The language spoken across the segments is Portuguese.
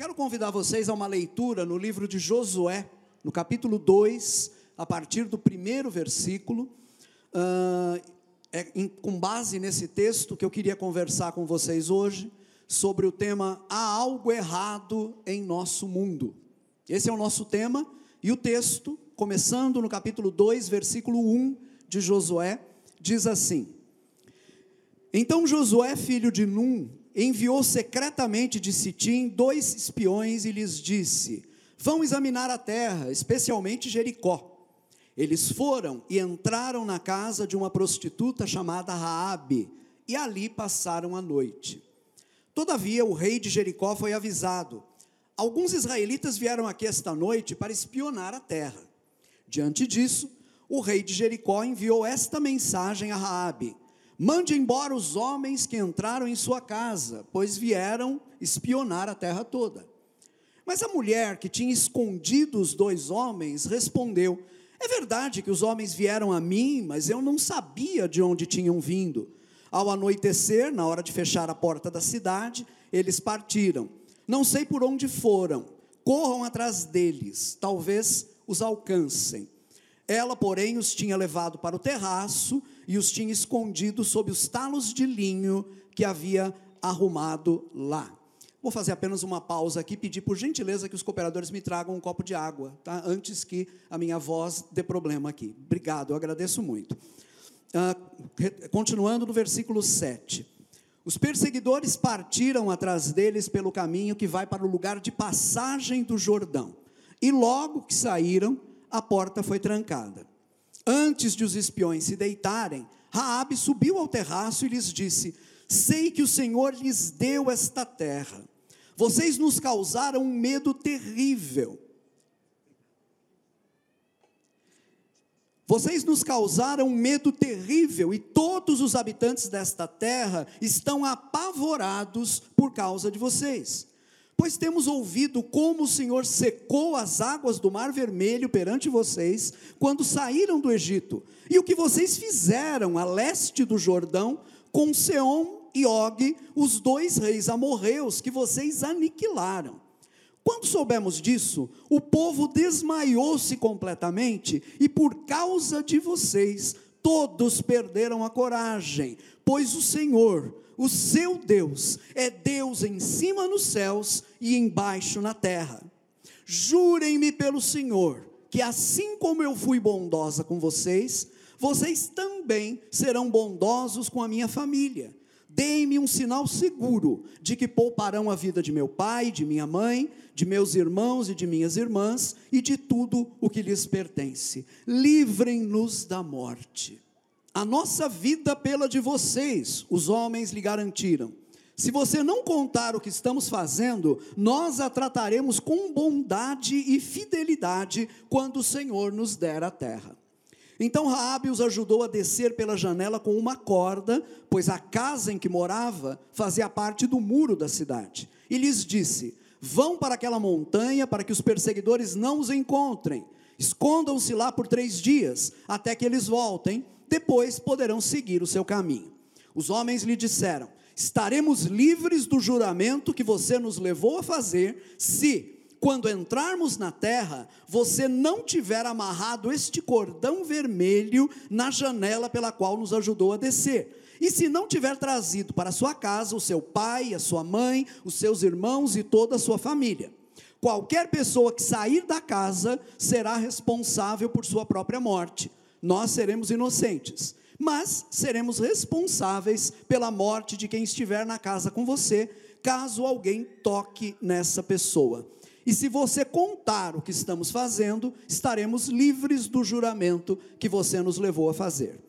quero convidar vocês a uma leitura no livro de Josué, no capítulo 2, a partir do primeiro versículo. Uh, é em, com base nesse texto que eu queria conversar com vocês hoje, sobre o tema Há algo errado em nosso mundo. Esse é o nosso tema, e o texto, começando no capítulo 2, versículo 1 de Josué, diz assim: Então Josué, filho de Num, enviou secretamente de Sitim dois espiões e lhes disse: Vão examinar a terra, especialmente Jericó. Eles foram e entraram na casa de uma prostituta chamada Raabe, e ali passaram a noite. Todavia o rei de Jericó foi avisado: Alguns israelitas vieram aqui esta noite para espionar a terra. Diante disso, o rei de Jericó enviou esta mensagem a Raabe: Mande embora os homens que entraram em sua casa, pois vieram espionar a terra toda. Mas a mulher que tinha escondido os dois homens respondeu: É verdade que os homens vieram a mim, mas eu não sabia de onde tinham vindo. Ao anoitecer, na hora de fechar a porta da cidade, eles partiram. Não sei por onde foram. Corram atrás deles, talvez os alcancem. Ela, porém, os tinha levado para o terraço e os tinha escondido sob os talos de linho que havia arrumado lá. Vou fazer apenas uma pausa aqui, pedir por gentileza que os cooperadores me tragam um copo de água, tá? antes que a minha voz dê problema aqui. Obrigado, eu agradeço muito. Uh, continuando no versículo 7. Os perseguidores partiram atrás deles pelo caminho que vai para o lugar de passagem do Jordão. E logo que saíram, a porta foi trancada. Antes de os espiões se deitarem, Raabe subiu ao terraço e lhes disse: Sei que o Senhor lhes deu esta terra. Vocês nos causaram um medo terrível. Vocês nos causaram um medo terrível e todos os habitantes desta terra estão apavorados por causa de vocês. Pois temos ouvido como o Senhor secou as águas do Mar Vermelho perante vocês, quando saíram do Egito, e o que vocês fizeram a leste do Jordão, com Seom e Og, os dois reis amorreus que vocês aniquilaram. Quando soubemos disso, o povo desmaiou-se completamente, e por causa de vocês, todos perderam a coragem, pois o Senhor, o seu Deus é Deus em cima nos céus e embaixo na terra. Jurem-me pelo Senhor, que assim como eu fui bondosa com vocês, vocês também serão bondosos com a minha família. Deem-me um sinal seguro de que pouparão a vida de meu pai, de minha mãe, de meus irmãos e de minhas irmãs e de tudo o que lhes pertence. Livrem-nos da morte. A nossa vida pela de vocês, os homens lhe garantiram. Se você não contar o que estamos fazendo, nós a trataremos com bondade e fidelidade quando o Senhor nos der a terra. Então Raabe os ajudou a descer pela janela com uma corda, pois a casa em que morava fazia parte do muro da cidade. E lhes disse: Vão para aquela montanha para que os perseguidores não os encontrem. Escondam-se lá por três dias, até que eles voltem depois poderão seguir o seu caminho. Os homens lhe disseram: Estaremos livres do juramento que você nos levou a fazer, se, quando entrarmos na terra, você não tiver amarrado este cordão vermelho na janela pela qual nos ajudou a descer. E se não tiver trazido para sua casa o seu pai, a sua mãe, os seus irmãos e toda a sua família. Qualquer pessoa que sair da casa será responsável por sua própria morte nós seremos inocentes, mas seremos responsáveis pela morte de quem estiver na casa com você, caso alguém toque nessa pessoa. E se você contar o que estamos fazendo, estaremos livres do juramento que você nos levou a fazer.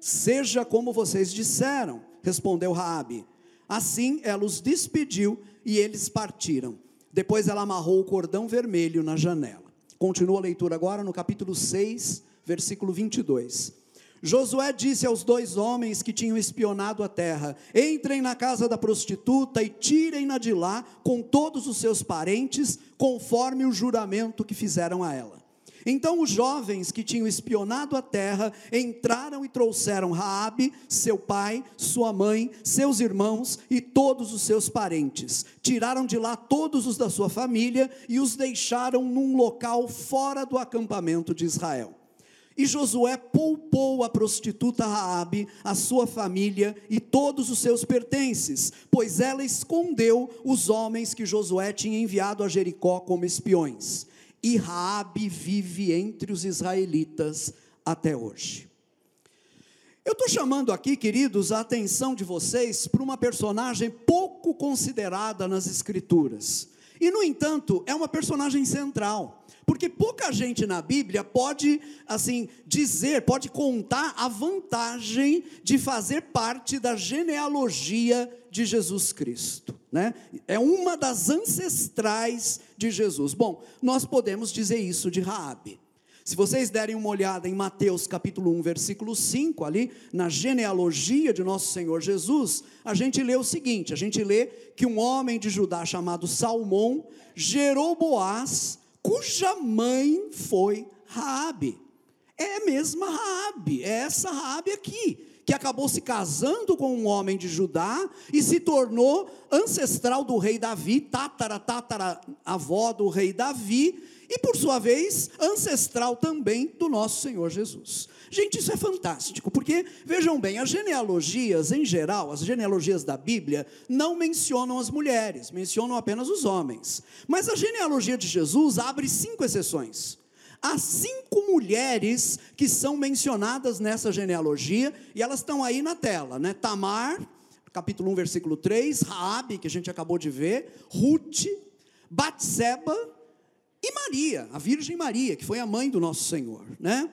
Seja como vocês disseram, respondeu Raabe. Assim ela os despediu e eles partiram. Depois ela amarrou o cordão vermelho na janela. Continua a leitura agora no capítulo 6, versículo 22. Josué disse aos dois homens que tinham espionado a terra: Entrem na casa da prostituta e tirem-na de lá com todos os seus parentes, conforme o juramento que fizeram a ela. Então os jovens que tinham espionado a terra entraram e trouxeram Raabe, seu pai, sua mãe, seus irmãos e todos os seus parentes. Tiraram de lá todos os da sua família e os deixaram num local fora do acampamento de Israel. E Josué poupou a prostituta Raabe, a sua família e todos os seus pertences, pois ela escondeu os homens que Josué tinha enviado a Jericó como espiões. E Raabe vive entre os israelitas até hoje. Eu estou chamando aqui, queridos, a atenção de vocês para uma personagem pouco considerada nas Escrituras. E, no entanto, é uma personagem central. Porque pouca gente na Bíblia pode, assim, dizer, pode contar a vantagem de fazer parte da genealogia de Jesus Cristo, né? É uma das ancestrais de Jesus. Bom, nós podemos dizer isso de Raabe. Se vocês derem uma olhada em Mateus capítulo 1, versículo 5, ali, na genealogia de nosso Senhor Jesus, a gente lê o seguinte: a gente lê que um homem de Judá chamado Salmão gerou Boaz, cuja mãe foi Raabe. É a mesma Raabe, é essa Raabe aqui, que acabou se casando com um homem de Judá e se tornou ancestral do rei Davi, tatara, tatara, avó do rei Davi, e por sua vez, ancestral também do nosso Senhor Jesus. Gente, isso é fantástico, porque vejam bem, as genealogias em geral, as genealogias da Bíblia, não mencionam as mulheres, mencionam apenas os homens. Mas a genealogia de Jesus abre cinco exceções. Há cinco mulheres que são mencionadas nessa genealogia, e elas estão aí na tela, né? Tamar, capítulo 1, versículo 3, Raabe, que a gente acabou de ver, Ruth, Batseba e Maria, a Virgem Maria, que foi a mãe do nosso Senhor, né?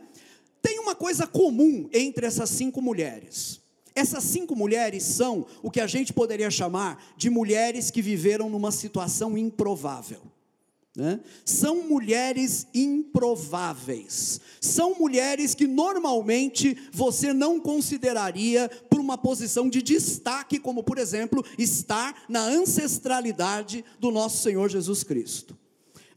Tem uma coisa comum entre essas cinco mulheres. Essas cinco mulheres são o que a gente poderia chamar de mulheres que viveram numa situação improvável. Né? São mulheres improváveis. São mulheres que normalmente você não consideraria por uma posição de destaque, como por exemplo, estar na ancestralidade do nosso Senhor Jesus Cristo.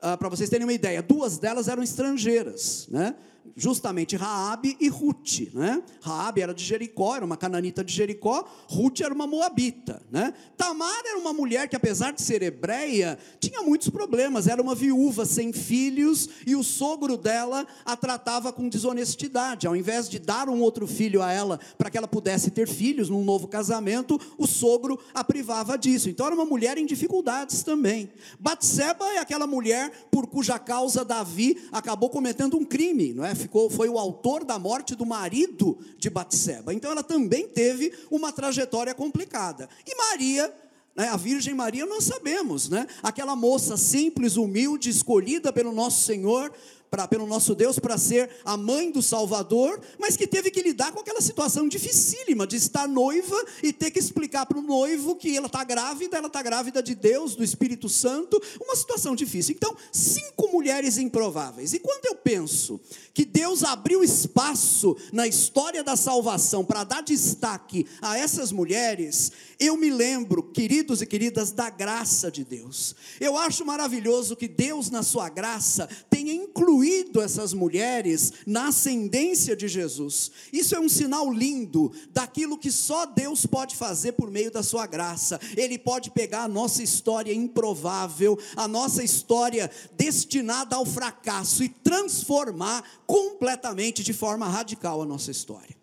Ah, Para vocês terem uma ideia, duas delas eram estrangeiras, né? Justamente Raabe e Ruth, né? Raabe era de Jericó, era uma cananita de Jericó, Ruth era uma moabita, né? Tamar era uma mulher que apesar de ser hebreia, tinha muitos problemas, era uma viúva sem filhos e o sogro dela a tratava com desonestidade. Ao invés de dar um outro filho a ela para que ela pudesse ter filhos num novo casamento, o sogro a privava disso. Então era uma mulher em dificuldades também. Batseba é aquela mulher por cuja causa Davi acabou cometendo um crime, não é? Ficou, foi o autor da morte do marido de Batseba. Então ela também teve uma trajetória complicada. E Maria né, a Virgem Maria nós sabemos, né? Aquela moça simples, humilde, escolhida pelo nosso Senhor pra, pelo nosso Deus para ser a mãe do Salvador, mas que teve que lidar com aquela situação dificílima de estar noiva e ter que explicar para o noivo que ela está grávida, ela está grávida de Deus, do Espírito Santo, uma situação difícil. Então, cinco mulheres improváveis. E quando eu penso que Deus abriu espaço na história da salvação para dar destaque a essas mulheres, eu me lembro, queridos e queridas, da graça de Deus. Eu acho maravilhoso que Deus, na sua graça, tenha incluído incluído essas mulheres na ascendência de Jesus. Isso é um sinal lindo daquilo que só Deus pode fazer por meio da sua graça. Ele pode pegar a nossa história improvável, a nossa história destinada ao fracasso e transformar completamente de forma radical a nossa história.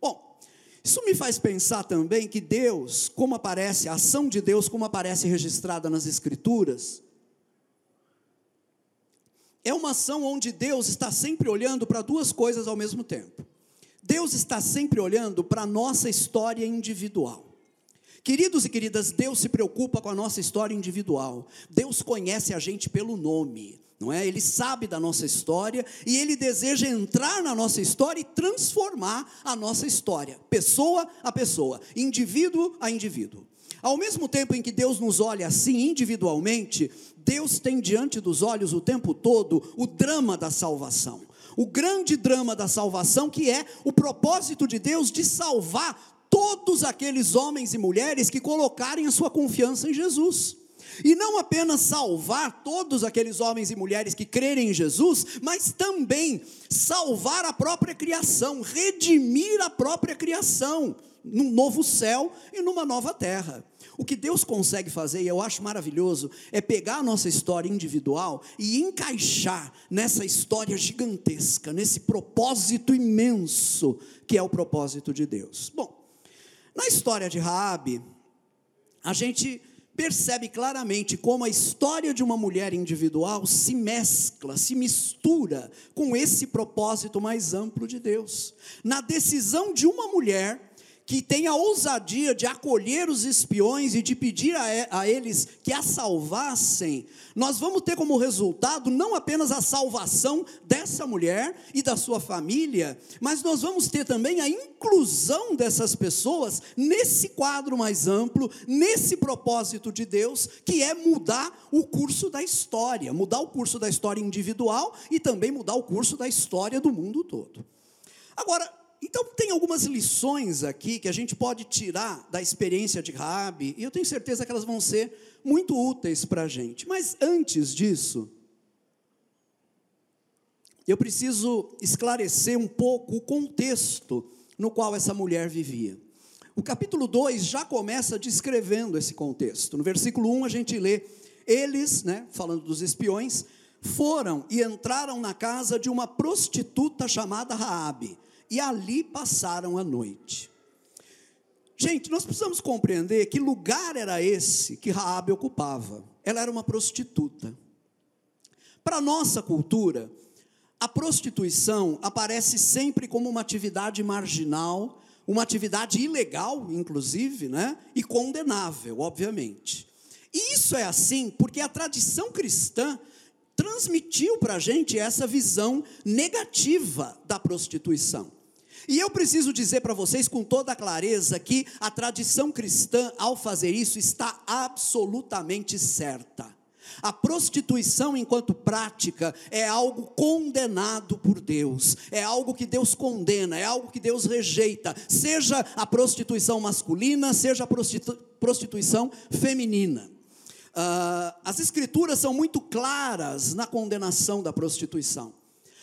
Bom, isso me faz pensar também que Deus, como aparece, a ação de Deus, como aparece registrada nas Escrituras, é uma ação onde Deus está sempre olhando para duas coisas ao mesmo tempo. Deus está sempre olhando para a nossa história individual. Queridos e queridas, Deus se preocupa com a nossa história individual. Deus conhece a gente pelo nome, não é? Ele sabe da nossa história e ele deseja entrar na nossa história e transformar a nossa história, pessoa a pessoa, indivíduo a indivíduo. Ao mesmo tempo em que Deus nos olha assim individualmente, Deus tem diante dos olhos o tempo todo o drama da salvação. O grande drama da salvação, que é o propósito de Deus de salvar todos aqueles homens e mulheres que colocarem a sua confiança em Jesus. E não apenas salvar todos aqueles homens e mulheres que crerem em Jesus, mas também salvar a própria criação, redimir a própria criação, num novo céu e numa nova terra. O que Deus consegue fazer, e eu acho maravilhoso, é pegar a nossa história individual e encaixar nessa história gigantesca, nesse propósito imenso que é o propósito de Deus. Bom, na história de Raabe, a gente percebe claramente como a história de uma mulher individual se mescla, se mistura com esse propósito mais amplo de Deus. Na decisão de uma mulher que tem a ousadia de acolher os espiões e de pedir a, a, eles que a salvassem, nós vamos ter como resultado não apenas a salvação dessa mulher e da sua família, mas nós vamos ter também a inclusão dessas pessoas nesse quadro mais amplo, nesse propósito de Deus, que é mudar o curso da história, mudar o curso da história individual e também mudar o curso da história do mundo todo. Agora, então tem algumas lições aqui que a gente pode tirar da experiência de Rabi, e eu tenho certeza que elas vão ser muito úteis para a gente. Mas antes disso, eu preciso esclarecer um pouco o contexto no qual essa mulher vivia. O capítulo 2 já começa descrevendo esse contexto. No versículo 1 a gente lê: Eles, né, falando dos espiões, foram e entraram na casa de uma prostituta chamada Raabe e ali passaram a noite. Gente, nós precisamos compreender que lugar era esse que Raabe ocupava. Ela era uma prostituta. Para nossa cultura, a prostituição aparece sempre como uma atividade marginal, uma atividade ilegal, inclusive, né? E condenável, obviamente. E isso é assim porque a tradição cristã transmitiu para a gente essa visão negativa da prostituição. E eu preciso dizer para vocês com toda clareza que a tradição cristã, ao fazer isso, está absolutamente certa. A prostituição, enquanto prática, é algo condenado por Deus, é algo que Deus condena, é algo que Deus rejeita, seja a prostituição masculina, seja a prostitu prostituição feminina. Uh, as Escrituras são muito claras na condenação da prostituição.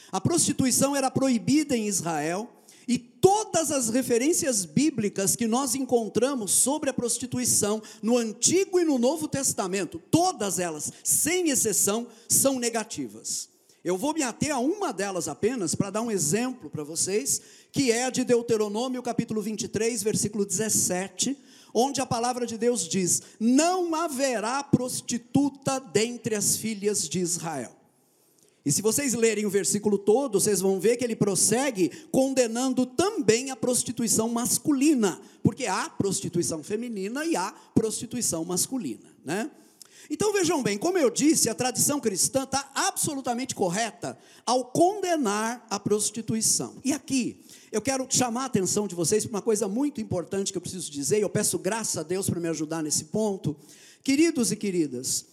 A prostituição era proibida em Israel, e todas as referências bíblicas que nós encontramos sobre a prostituição no Antigo e no Novo Testamento, todas elas, sem exceção, são negativas. Eu vou me ater a uma delas apenas para dar um exemplo para vocês, que é a de Deuteronômio, capítulo 23, versículo 17, onde a palavra de Deus diz: Não haverá prostituta dentre as filhas de Israel. E se vocês lerem o versículo todo, vocês vão ver que ele prossegue condenando também a prostituição masculina, porque há prostituição feminina e há prostituição masculina, né? Então vejam bem, como eu disse, a tradição cristã está absolutamente correta ao condenar a prostituição. E aqui, eu quero chamar a atenção de vocês para uma coisa muito importante que eu preciso dizer, e eu peço graça a Deus para me ajudar nesse ponto. Queridos e queridas,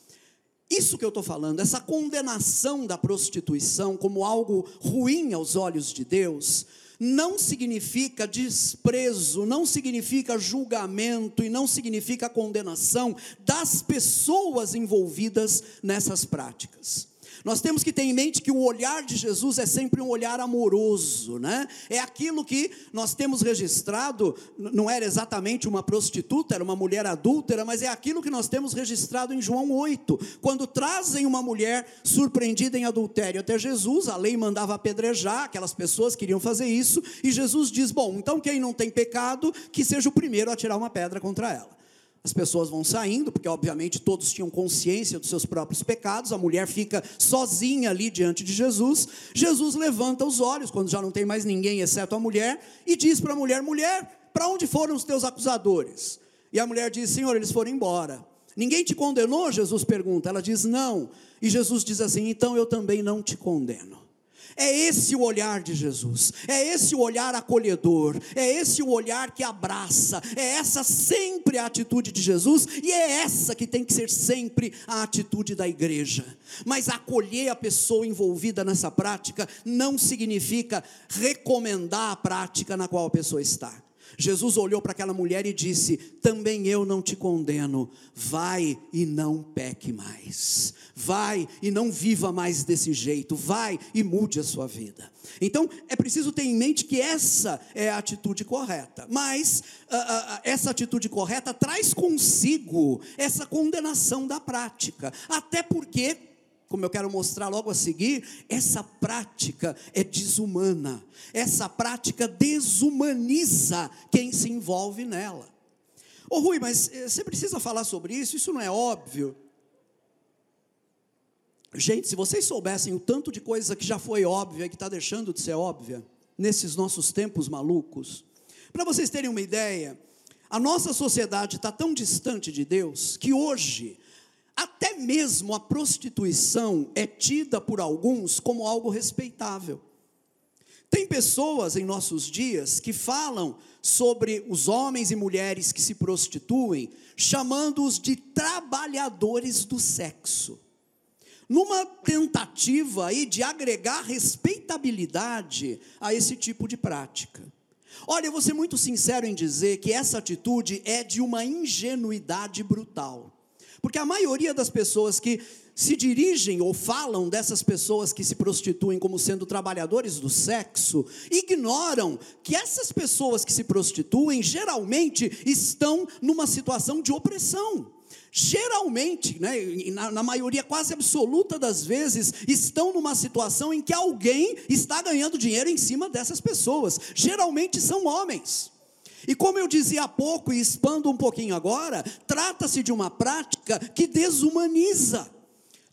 isso que eu estou falando, essa condenação da prostituição como algo ruim aos olhos de Deus, não significa desprezo, não significa julgamento e não significa condenação das pessoas envolvidas nessas práticas. Nós temos que ter em mente que o olhar de Jesus é sempre um olhar amoroso, né? É aquilo que nós temos registrado, não era exatamente uma prostituta, era uma mulher adúltera, mas é aquilo que nós temos registrado em João 8, quando trazem uma mulher surpreendida em adultério até Jesus, a lei mandava apedrejar, aquelas pessoas queriam fazer isso, e Jesus diz: Bom, então quem não tem pecado, que seja o primeiro a tirar uma pedra contra ela. As pessoas vão saindo, porque obviamente todos tinham consciência dos seus próprios pecados, a mulher fica sozinha ali diante de Jesus. Jesus levanta os olhos, quando já não tem mais ninguém exceto a mulher, e diz para a mulher: Mulher, para onde foram os teus acusadores? E a mulher diz: Senhor, eles foram embora. Ninguém te condenou? Jesus pergunta. Ela diz: Não. E Jesus diz assim: Então eu também não te condeno. É esse o olhar de Jesus, é esse o olhar acolhedor, é esse o olhar que abraça, é essa sempre a atitude de Jesus e é essa que tem que ser sempre a atitude da igreja. Mas acolher a pessoa envolvida nessa prática não significa recomendar a prática na qual a pessoa está. Jesus olhou para aquela mulher e disse: Também eu não te condeno, vai e não peque mais, vai e não viva mais desse jeito, vai e mude a sua vida. Então é preciso ter em mente que essa é a atitude correta, mas uh, uh, essa atitude correta traz consigo essa condenação da prática, até porque como eu quero mostrar logo a seguir, essa prática é desumana. Essa prática desumaniza quem se envolve nela. Ô Rui, mas eh, você precisa falar sobre isso? Isso não é óbvio? Gente, se vocês soubessem o tanto de coisa que já foi óbvia e que está deixando de ser óbvia, nesses nossos tempos malucos, para vocês terem uma ideia, a nossa sociedade está tão distante de Deus que hoje até mesmo a prostituição é tida por alguns como algo respeitável. Tem pessoas em nossos dias que falam sobre os homens e mulheres que se prostituem, chamando-os de trabalhadores do sexo. Numa tentativa aí de agregar respeitabilidade a esse tipo de prática. Olha, eu vou ser muito sincero em dizer que essa atitude é de uma ingenuidade brutal. Porque a maioria das pessoas que se dirigem ou falam dessas pessoas que se prostituem como sendo trabalhadores do sexo, ignoram que essas pessoas que se prostituem geralmente estão numa situação de opressão. Geralmente, né, na, na maioria quase absoluta das vezes, estão numa situação em que alguém está ganhando dinheiro em cima dessas pessoas. Geralmente são homens. E como eu dizia há pouco e expando um pouquinho agora, trata-se de uma prática que desumaniza.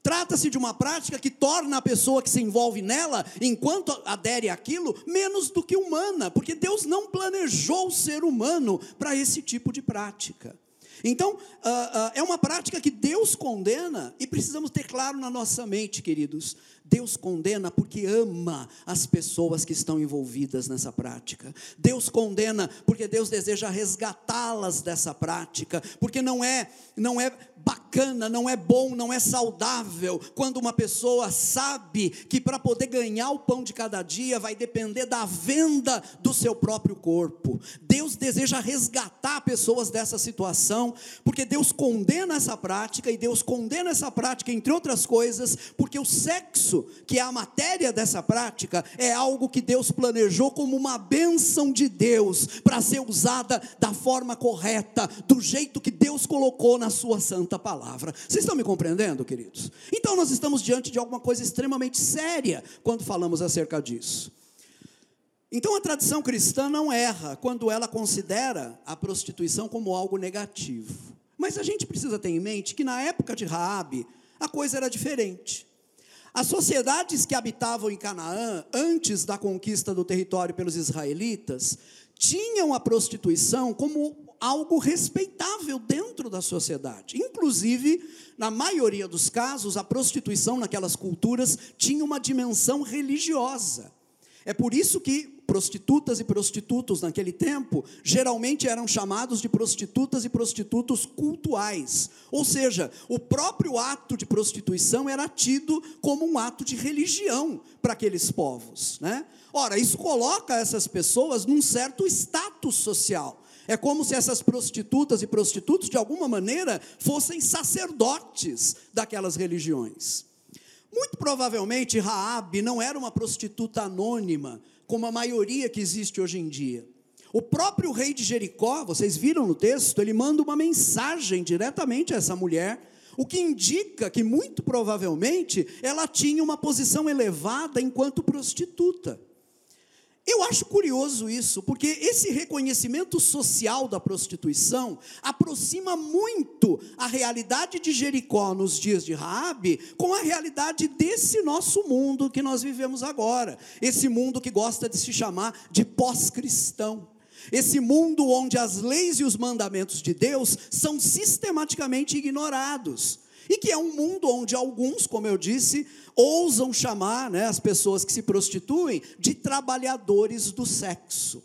Trata-se de uma prática que torna a pessoa que se envolve nela, enquanto adere àquilo, menos do que humana, porque Deus não planejou o ser humano para esse tipo de prática. Então, uh, uh, é uma prática que Deus condena e precisamos ter claro na nossa mente, queridos. Deus condena porque ama as pessoas que estão envolvidas nessa prática. Deus condena porque Deus deseja resgatá-las dessa prática, porque não é não é bacana, não é bom, não é saudável quando uma pessoa sabe que para poder ganhar o pão de cada dia vai depender da venda do seu próprio corpo. Deus deseja resgatar pessoas dessa situação, porque Deus condena essa prática e Deus condena essa prática entre outras coisas, porque o sexo, que é a matéria dessa prática, é algo que Deus planejou como uma bênção de Deus para ser usada da forma correta, do jeito que Deus colocou na sua santa palavra. Vocês estão me compreendendo, queridos? Então nós estamos diante de alguma coisa extremamente séria quando falamos acerca disso. Então a tradição cristã não erra quando ela considera a prostituição como algo negativo. Mas a gente precisa ter em mente que na época de Raabe a coisa era diferente. As sociedades que habitavam em Canaã antes da conquista do território pelos israelitas tinham a prostituição como algo respeitável dentro da sociedade. Inclusive, na maioria dos casos, a prostituição naquelas culturas tinha uma dimensão religiosa. É por isso que prostitutas e prostitutos naquele tempo geralmente eram chamados de prostitutas e prostitutos cultuais. Ou seja, o próprio ato de prostituição era tido como um ato de religião para aqueles povos, né? Ora, isso coloca essas pessoas num certo status social. É como se essas prostitutas e prostitutos, de alguma maneira, fossem sacerdotes daquelas religiões. Muito provavelmente Raabe não era uma prostituta anônima, como a maioria que existe hoje em dia. O próprio rei de Jericó, vocês viram no texto, ele manda uma mensagem diretamente a essa mulher, o que indica que muito provavelmente ela tinha uma posição elevada enquanto prostituta. Eu acho curioso isso, porque esse reconhecimento social da prostituição aproxima muito a realidade de Jericó nos dias de Raabe com a realidade desse nosso mundo que nós vivemos agora. Esse mundo que gosta de se chamar de pós-cristão. Esse mundo onde as leis e os mandamentos de Deus são sistematicamente ignorados e que é um mundo onde alguns, como eu disse, ousam chamar né, as pessoas que se prostituem de trabalhadores do sexo.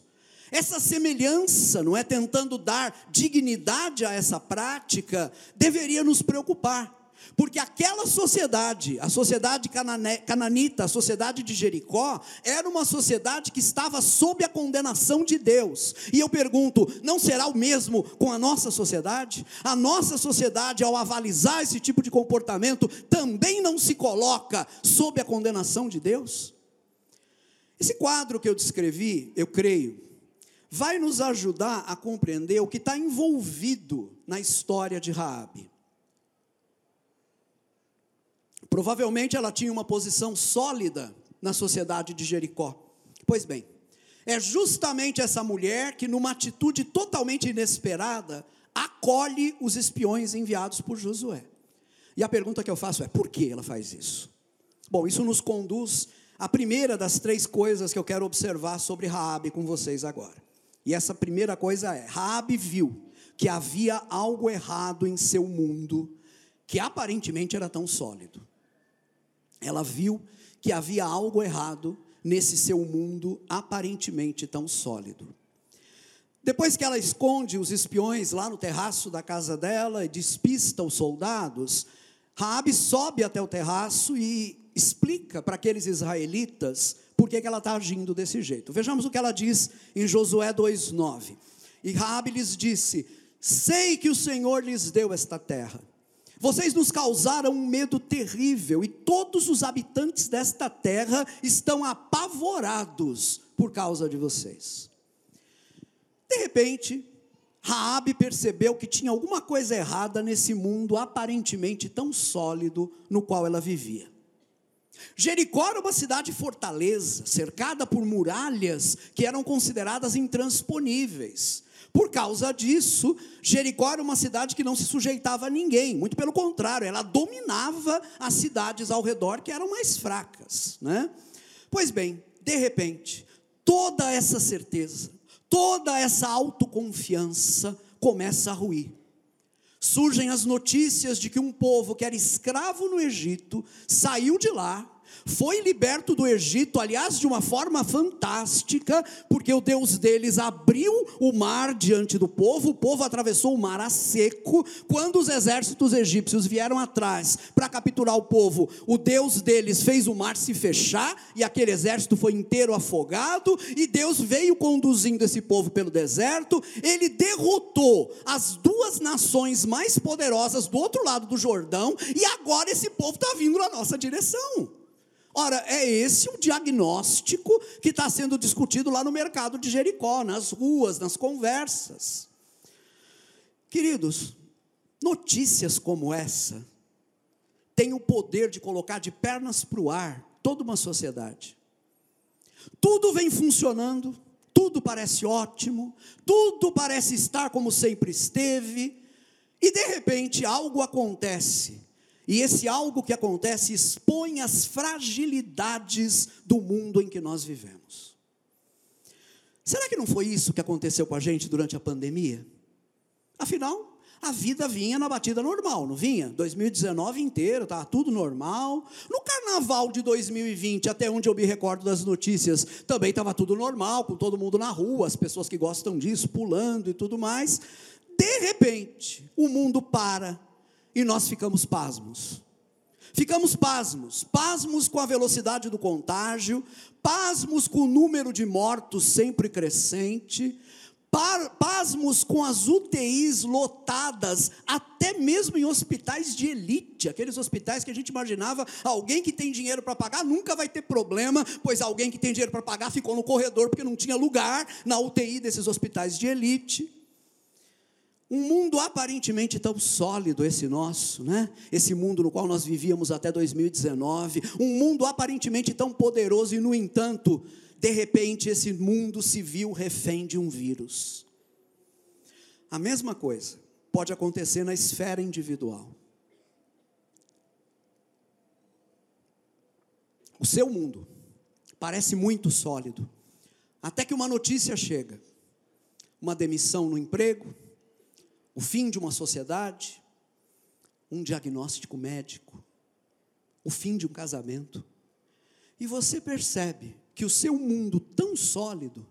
Essa semelhança, não é tentando dar dignidade a essa prática, deveria nos preocupar. Porque aquela sociedade, a sociedade cananita, a sociedade de Jericó, era uma sociedade que estava sob a condenação de Deus. E eu pergunto: não será o mesmo com a nossa sociedade? A nossa sociedade, ao avalizar esse tipo de comportamento, também não se coloca sob a condenação de Deus? Esse quadro que eu descrevi, eu creio, vai nos ajudar a compreender o que está envolvido na história de Raabe. Provavelmente ela tinha uma posição sólida na sociedade de Jericó. Pois bem, é justamente essa mulher que, numa atitude totalmente inesperada, acolhe os espiões enviados por Josué. E a pergunta que eu faço é: por que ela faz isso? Bom, isso nos conduz à primeira das três coisas que eu quero observar sobre Raabe com vocês agora. E essa primeira coisa é: Raabe viu que havia algo errado em seu mundo que aparentemente era tão sólido ela viu que havia algo errado nesse seu mundo aparentemente tão sólido. Depois que ela esconde os espiões lá no terraço da casa dela e despista os soldados, Raabe sobe até o terraço e explica para aqueles israelitas por que, ela está agindo desse jeito. Vejamos o que ela diz em Josué 2,9. E Raabe lhes disse: Sei que o Senhor lhes deu esta terra vocês nos causaram um medo terrível e todos os habitantes desta terra estão apavorados por causa de vocês. De repente, Raabe percebeu que tinha alguma coisa errada nesse mundo aparentemente tão sólido no qual ela vivia. Jericó era uma cidade fortaleza, cercada por muralhas que eram consideradas intransponíveis. Por causa disso, Jericó era uma cidade que não se sujeitava a ninguém, muito pelo contrário, ela dominava as cidades ao redor que eram mais fracas. Né? Pois bem, de repente, toda essa certeza, toda essa autoconfiança começa a ruir. Surgem as notícias de que um povo que era escravo no Egito saiu de lá foi liberto do Egito, aliás, de uma forma fantástica, porque o Deus deles abriu o mar diante do povo, o povo atravessou o mar a seco. Quando os exércitos egípcios vieram atrás para capturar o povo, o Deus deles fez o mar se fechar e aquele exército foi inteiro afogado, e Deus veio conduzindo esse povo pelo deserto. Ele derrotou as duas nações mais poderosas do outro lado do Jordão, e agora esse povo está vindo na nossa direção. Ora, é esse o diagnóstico que está sendo discutido lá no mercado de Jericó, nas ruas, nas conversas. Queridos, notícias como essa têm o poder de colocar de pernas para o ar toda uma sociedade. Tudo vem funcionando, tudo parece ótimo, tudo parece estar como sempre esteve, e de repente algo acontece e esse algo que acontece expõe as fragilidades do mundo em que nós vivemos. Será que não foi isso que aconteceu com a gente durante a pandemia? Afinal, a vida vinha na batida normal, não vinha? 2019 inteiro, estava tudo normal. No carnaval de 2020, até onde eu me recordo das notícias, também estava tudo normal, com todo mundo na rua, as pessoas que gostam disso, pulando e tudo mais. De repente, o mundo para e nós ficamos pasmos. Ficamos pasmos, pasmos com a velocidade do contágio, pasmos com o número de mortos sempre crescente, pasmos com as UTIs lotadas, até mesmo em hospitais de elite, aqueles hospitais que a gente imaginava, alguém que tem dinheiro para pagar nunca vai ter problema, pois alguém que tem dinheiro para pagar ficou no corredor porque não tinha lugar na UTI desses hospitais de elite. Um mundo aparentemente tão sólido esse nosso, né? Esse mundo no qual nós vivíamos até 2019, um mundo aparentemente tão poderoso e no entanto, de repente esse mundo se viu refém de um vírus. A mesma coisa pode acontecer na esfera individual. O seu mundo parece muito sólido, até que uma notícia chega, uma demissão no emprego, o fim de uma sociedade, um diagnóstico médico, o fim de um casamento. E você percebe que o seu mundo tão sólido,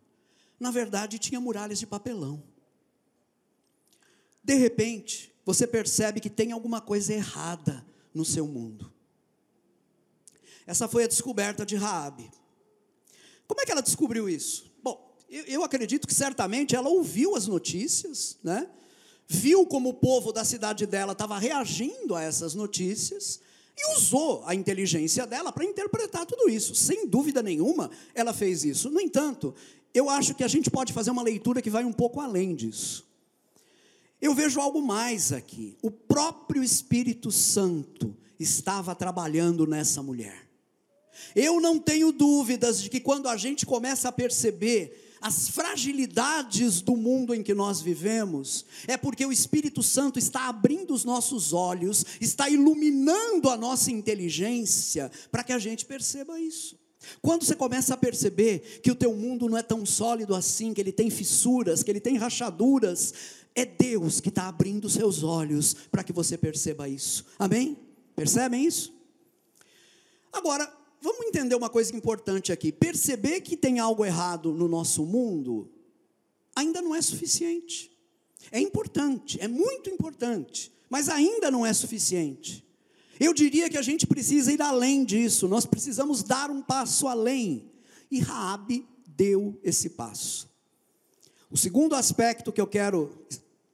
na verdade, tinha muralhas de papelão. De repente, você percebe que tem alguma coisa errada no seu mundo. Essa foi a descoberta de Raabe. Como é que ela descobriu isso? Bom, eu, acredito que certamente ela ouviu as notícias, né? Viu como o povo da cidade dela estava reagindo a essas notícias e usou a inteligência dela para interpretar tudo isso. Sem dúvida nenhuma, ela fez isso. No entanto, eu acho que a gente pode fazer uma leitura que vai um pouco além disso. Eu vejo algo mais aqui. O próprio Espírito Santo estava trabalhando nessa mulher. Eu não tenho dúvidas de que quando a gente começa a perceber as fragilidades do mundo em que nós vivemos, é porque o Espírito Santo está abrindo os nossos olhos, está iluminando a nossa inteligência para que a gente perceba isso. Quando você começa a perceber que o teu mundo não é tão sólido assim, que ele tem fissuras, que ele tem rachaduras, é Deus que está abrindo os seus olhos para que você perceba isso. Amém? Percebem isso? Agora, vamos entender uma coisa importante aqui. Perceber que tem algo errado no nosso mundo ainda não é suficiente. É importante, é muito importante, mas ainda não é suficiente. Eu diria que a gente precisa ir além disso, nós precisamos dar um passo além. E Raabe deu esse passo. O segundo aspecto que eu quero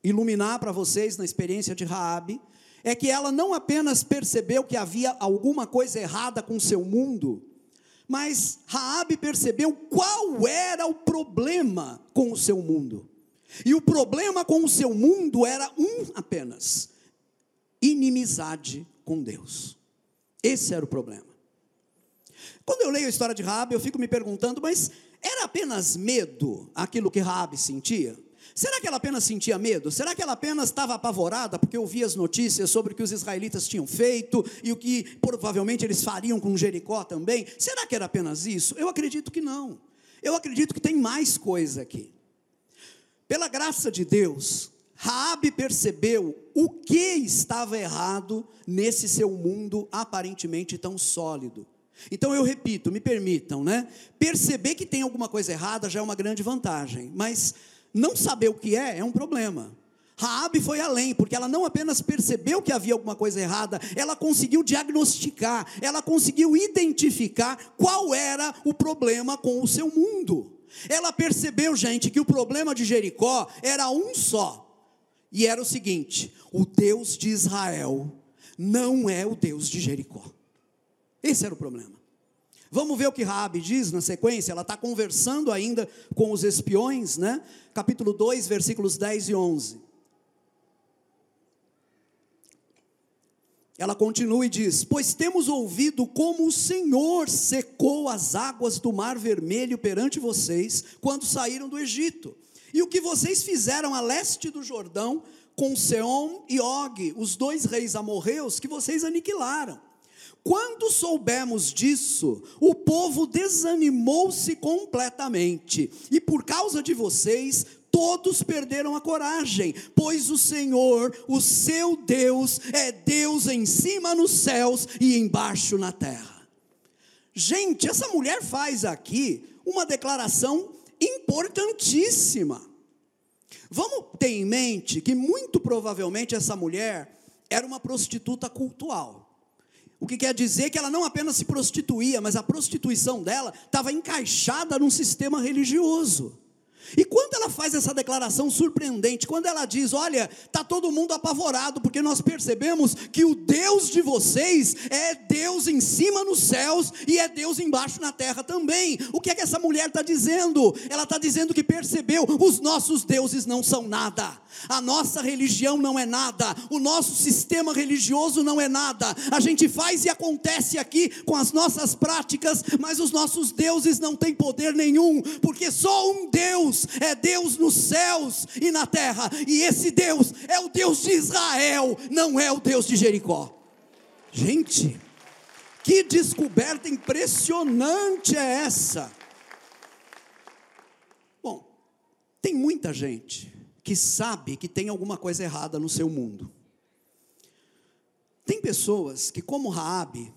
iluminar para vocês na experiência de Raabe é que ela não apenas percebeu que havia alguma coisa errada com seu mundo, mas Raabe percebeu qual era o problema com o seu mundo. E o problema com o seu mundo era um apenas: inimizade com Deus. Esse era o problema. Quando eu leio a história de Raabe, eu fico me perguntando, mas era apenas medo aquilo que Raabe sentia? Será que ela apenas sentia medo? Será que ela apenas estava apavorada porque ouvia as notícias sobre o que os israelitas tinham feito e o que provavelmente eles fariam com Jericó também? Será que era apenas isso? Eu acredito que não. Eu acredito que tem mais coisa aqui. Pela graça de Deus, Raabe percebeu o que estava errado nesse seu mundo aparentemente tão sólido. Então eu repito, me permitam, né? Perceber que tem alguma coisa errada já é uma grande vantagem, mas não saber o que é é um problema. Raabe foi além, porque ela não apenas percebeu que havia alguma coisa errada, ela conseguiu diagnosticar, ela conseguiu identificar qual era o problema com o seu mundo. Ela percebeu, gente, que o problema de Jericó era um só. E era o seguinte: o Deus de Israel não é o Deus de Jericó. Esse era o problema. Vamos ver o que Raabe diz na sequência, ela está conversando ainda com os espiões, né? Capítulo 2, versículos 10 e 11. Ela continua e diz: Pois temos ouvido como o Senhor secou as águas do Mar Vermelho perante vocês, quando saíram do Egito, e o que vocês fizeram a leste do Jordão, com Seom e Og, os dois reis amorreus que vocês aniquilaram. Quando soubemos disso, o povo desanimou-se completamente, e por causa de vocês, todos perderam a coragem, pois o Senhor, o seu Deus, é Deus em cima nos céus e embaixo na terra. Gente, essa mulher faz aqui uma declaração importantíssima. Vamos ter em mente que muito provavelmente essa mulher era uma prostituta cultual. O que quer dizer que ela não apenas se prostituía, mas a prostituição dela estava encaixada num sistema religioso. E quando ela faz essa declaração surpreendente, quando ela diz: Olha, está todo mundo apavorado, porque nós percebemos que o Deus de vocês é Deus em cima nos céus e é Deus embaixo na terra também. O que é que essa mulher está dizendo? Ela está dizendo que percebeu: os nossos deuses não são nada, a nossa religião não é nada, o nosso sistema religioso não é nada. A gente faz e acontece aqui com as nossas práticas, mas os nossos deuses não têm poder nenhum, porque só um Deus Deus é Deus nos céus e na terra, e esse Deus é o Deus de Israel, não é o Deus de Jericó. Gente, que descoberta impressionante é essa? Bom, tem muita gente que sabe que tem alguma coisa errada no seu mundo. Tem pessoas que, como Raabe,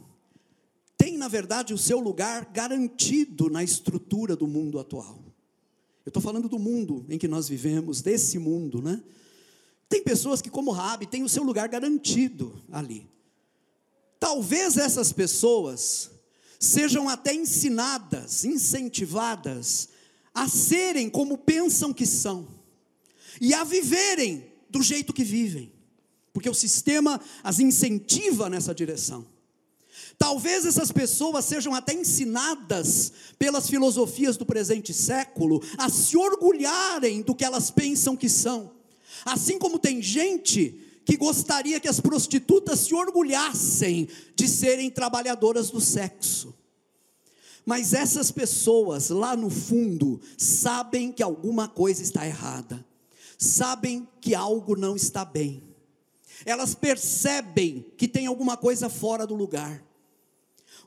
tem na verdade o seu lugar garantido na estrutura do mundo atual. Eu estou falando do mundo em que nós vivemos, desse mundo, né? Tem pessoas que, como Rabi, têm o seu lugar garantido ali. Talvez essas pessoas sejam até ensinadas, incentivadas a serem como pensam que são e a viverem do jeito que vivem, porque o sistema as incentiva nessa direção. Talvez essas pessoas sejam até ensinadas pelas filosofias do presente século a se orgulharem do que elas pensam que são. Assim como tem gente que gostaria que as prostitutas se orgulhassem de serem trabalhadoras do sexo. Mas essas pessoas lá no fundo sabem que alguma coisa está errada, sabem que algo não está bem, elas percebem que tem alguma coisa fora do lugar.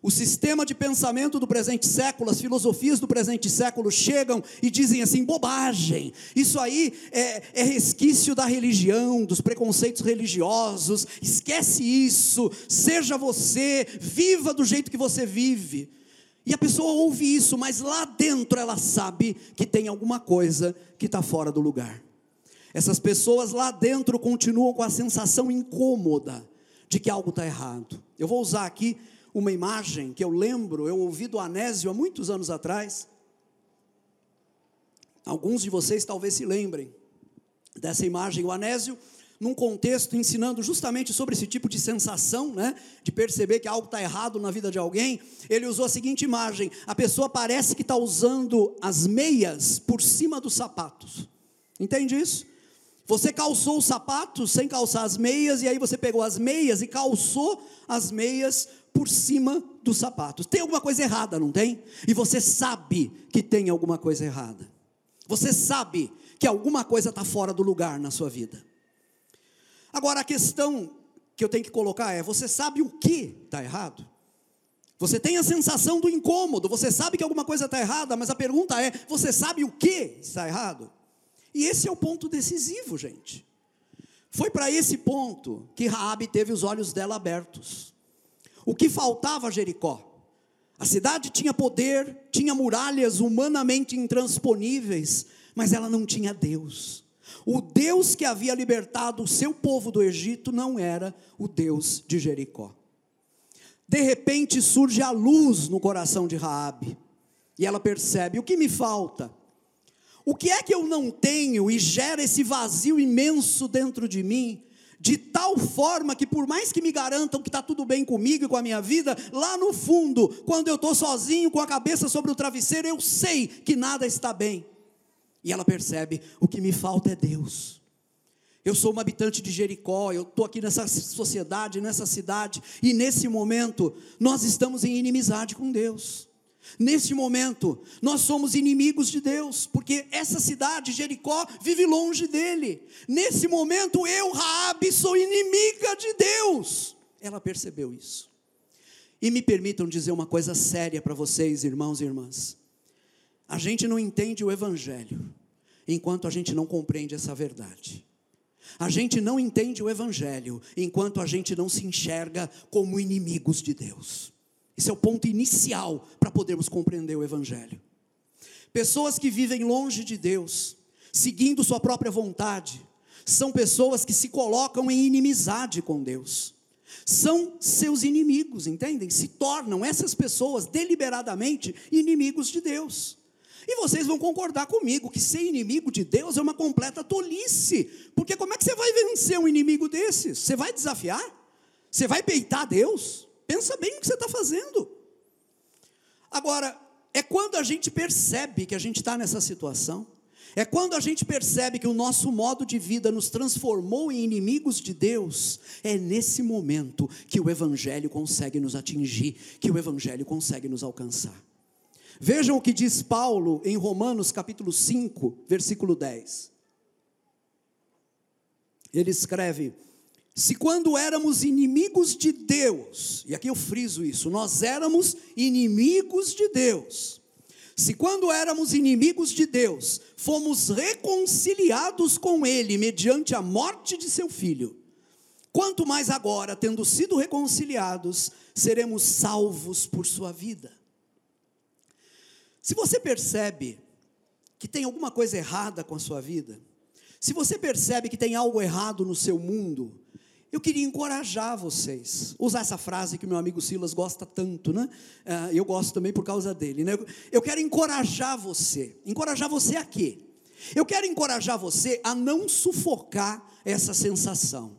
O sistema de pensamento do presente século, as filosofias do presente século chegam e dizem assim: bobagem, isso aí é, é resquício da religião, dos preconceitos religiosos, esquece isso, seja você, viva do jeito que você vive. E a pessoa ouve isso, mas lá dentro ela sabe que tem alguma coisa que está fora do lugar. Essas pessoas lá dentro continuam com a sensação incômoda de que algo está errado. Eu vou usar aqui uma imagem que eu lembro, eu ouvi do Anésio há muitos anos atrás. Alguns de vocês talvez se lembrem dessa imagem. O Anésio, num contexto ensinando justamente sobre esse tipo de sensação, né, de perceber que algo está errado na vida de alguém, ele usou a seguinte imagem: a pessoa parece que está usando as meias por cima dos sapatos. Entende isso? Você calçou os sapatos sem calçar as meias, e aí você pegou as meias e calçou as meias por cima dos sapatos. Tem alguma coisa errada, não tem? E você sabe que tem alguma coisa errada. Você sabe que alguma coisa está fora do lugar na sua vida. Agora a questão que eu tenho que colocar é: você sabe o que está errado? Você tem a sensação do incômodo, você sabe que alguma coisa está errada, mas a pergunta é: você sabe o que está errado? E esse é o ponto decisivo, gente. Foi para esse ponto que Raabe teve os olhos dela abertos. O que faltava a Jericó? A cidade tinha poder, tinha muralhas humanamente intransponíveis, mas ela não tinha Deus. O Deus que havia libertado o seu povo do Egito não era o Deus de Jericó. De repente surge a luz no coração de Raabe, e ela percebe: o que me falta? O que é que eu não tenho e gera esse vazio imenso dentro de mim? De tal forma que, por mais que me garantam que está tudo bem comigo e com a minha vida, lá no fundo, quando eu estou sozinho com a cabeça sobre o travesseiro, eu sei que nada está bem. E ela percebe: o que me falta é Deus. Eu sou uma habitante de Jericó, eu estou aqui nessa sociedade, nessa cidade, e nesse momento, nós estamos em inimizade com Deus. Neste momento, nós somos inimigos de Deus, porque essa cidade, Jericó, vive longe dele. Nesse momento, eu, Raabe, sou inimiga de Deus. Ela percebeu isso. E me permitam dizer uma coisa séria para vocês, irmãos e irmãs. A gente não entende o evangelho enquanto a gente não compreende essa verdade. A gente não entende o evangelho enquanto a gente não se enxerga como inimigos de Deus. Esse é o ponto inicial para podermos compreender o Evangelho. Pessoas que vivem longe de Deus, seguindo sua própria vontade, são pessoas que se colocam em inimizade com Deus. São seus inimigos, entendem? Se tornam essas pessoas deliberadamente inimigos de Deus. E vocês vão concordar comigo que ser inimigo de Deus é uma completa tolice. Porque como é que você vai vencer um inimigo desses? Você vai desafiar? Você vai peitar Deus? Pensa bem no que você está fazendo. Agora, é quando a gente percebe que a gente está nessa situação, é quando a gente percebe que o nosso modo de vida nos transformou em inimigos de Deus, é nesse momento que o Evangelho consegue nos atingir, que o Evangelho consegue nos alcançar. Vejam o que diz Paulo em Romanos capítulo 5, versículo 10. Ele escreve: se quando éramos inimigos de Deus, e aqui eu friso isso, nós éramos inimigos de Deus. Se quando éramos inimigos de Deus, fomos reconciliados com Ele mediante a morte de seu filho, quanto mais agora, tendo sido reconciliados, seremos salvos por sua vida. Se você percebe que tem alguma coisa errada com a sua vida, se você percebe que tem algo errado no seu mundo, eu queria encorajar vocês, usar essa frase que meu amigo Silas gosta tanto, né? Uh, eu gosto também por causa dele, né? Eu quero encorajar você, encorajar você a quê? Eu quero encorajar você a não sufocar essa sensação.